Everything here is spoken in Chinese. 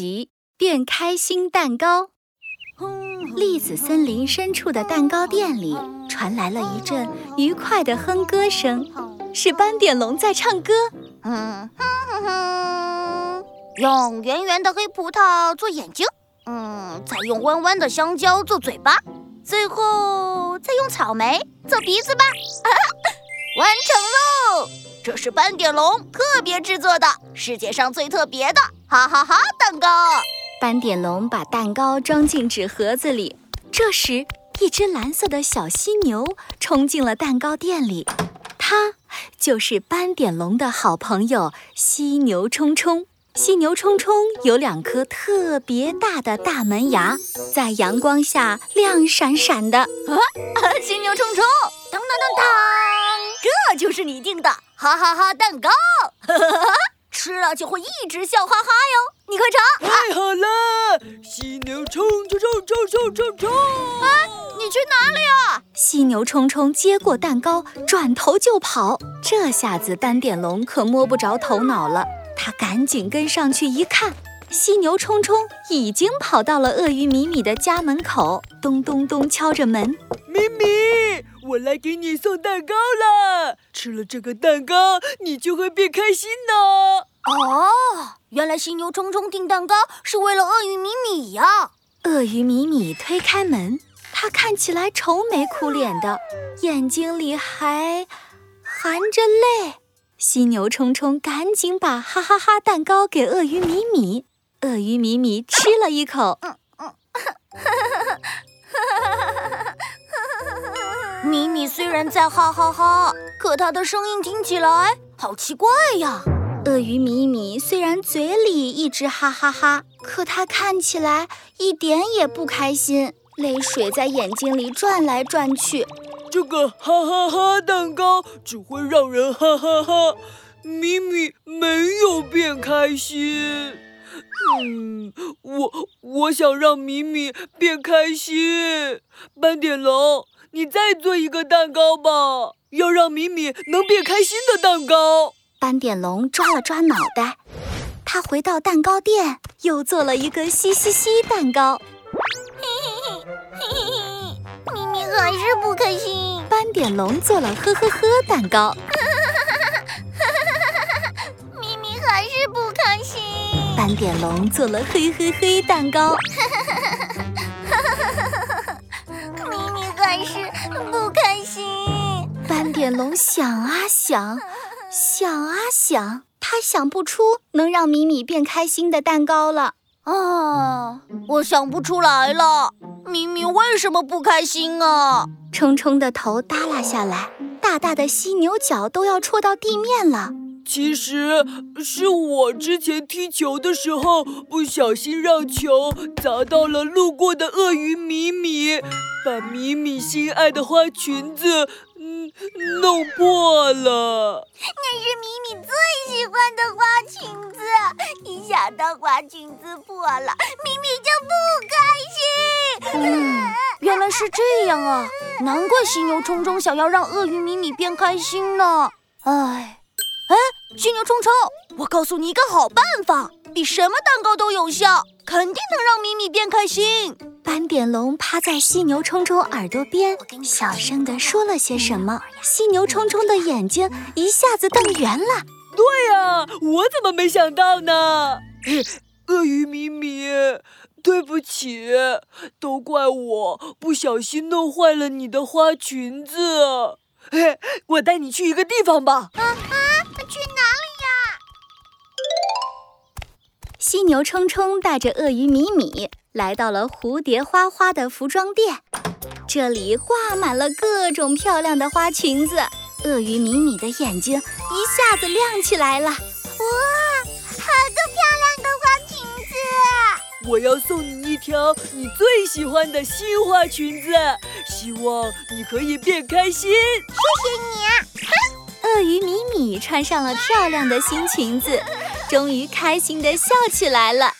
集变开心蛋糕。栗子森林深处的蛋糕店里传来了一阵愉快的哼歌声，是斑点龙在唱歌。嗯哼哼哼，用圆圆的黑葡萄做眼睛，嗯，再用弯弯的香蕉做嘴巴，最后再用草莓做鼻子吧。完成喽！这是斑点龙特别制作的世界上最特别的哈哈哈蛋糕。斑点龙把蛋糕装进纸盒子里。这时，一只蓝色的小犀牛冲进了蛋糕店里。它就是斑点龙的好朋友犀牛冲冲。犀牛冲冲有两颗特别大的大门牙，在阳光下亮闪闪的。啊，犀牛冲冲，当当当当，这就是你订的哈哈哈蛋糕。吃了就会一直笑哈哈哟！你快尝！太好了，犀牛冲冲冲冲冲冲冲！哎，你去哪里啊？犀牛冲冲接过蛋糕，转头就跑。这下子斑点龙可摸不着头脑了。他赶紧跟上去一看，犀牛冲冲已经跑到了鳄鱼米米的家门口，咚咚咚敲着门。米米，我来给你送蛋糕了。吃了这个蛋糕，你就会变开心呢。哦，原来犀牛冲冲订蛋糕是为了鳄鱼米米呀。鳄鱼米米推开门，他看起来愁眉苦脸的，眼睛里还含着泪。犀牛冲冲赶紧把哈哈哈蛋糕给鳄鱼米米，鳄鱼米米吃了一口。米米虽然在哈哈哈，可他的声音听起来好奇怪呀。鳄鱼米米虽然嘴里一直哈哈哈，可他看起来一点也不开心，泪水在眼睛里转来转去。这个哈哈哈蛋糕只会让人哈哈哈，米米没有变开心。嗯，我我想让米米变开心。斑点龙。你再做一个蛋糕吧，要让米米能变开心的蛋糕。斑点龙抓了抓脑袋，他回到蛋糕店，又做了一个嘻嘻嘻蛋糕。嘿嘿嘿，嘿嘿嘿，米米还是不开心。斑点龙做了呵呵呵蛋糕。咪咪还是不开心。斑点龙做了嘿嘿嘿蛋糕。点龙想啊想，想啊想，他想不出能让米米变开心的蛋糕了。哦，我想不出来了。米米为什么不开心啊？冲冲的头耷拉下来，大大的犀牛角都要戳到地面了。其实是我之前踢球的时候不小心让球砸到了路过的鳄鱼米米，把米米心爱的花裙子嗯弄破了。那是米米最喜欢的花裙子，一想到花裙子破了，米米就不开心。嗯，原来是这样啊，难怪犀牛冲冲想要让鳄鱼米米变开心呢。唉。哎，犀牛冲冲，我告诉你一个好办法，比什么蛋糕都有效，肯定能让米米变开心。斑点龙趴在犀牛冲冲耳朵边，小声地说了些什么。犀牛冲冲的眼睛一下子瞪圆了。对呀，我怎么没想到呢？鳄鱼米米，对不起，都怪我不小心弄坏了你的花裙子。嘿，我带你去一个地方吧。啊啊！去哪犀牛冲冲带着鳄鱼米米来到了蝴蝶花花的服装店，这里挂满了各种漂亮的花裙子。鳄鱼米米的眼睛一下子亮起来了，哇，好多漂亮的花裙子！我要送你一条你最喜欢的新花裙子，希望你可以变开心。谢谢你啊！鳄鱼米米穿上了漂亮的新裙子，终于开心地笑起来了。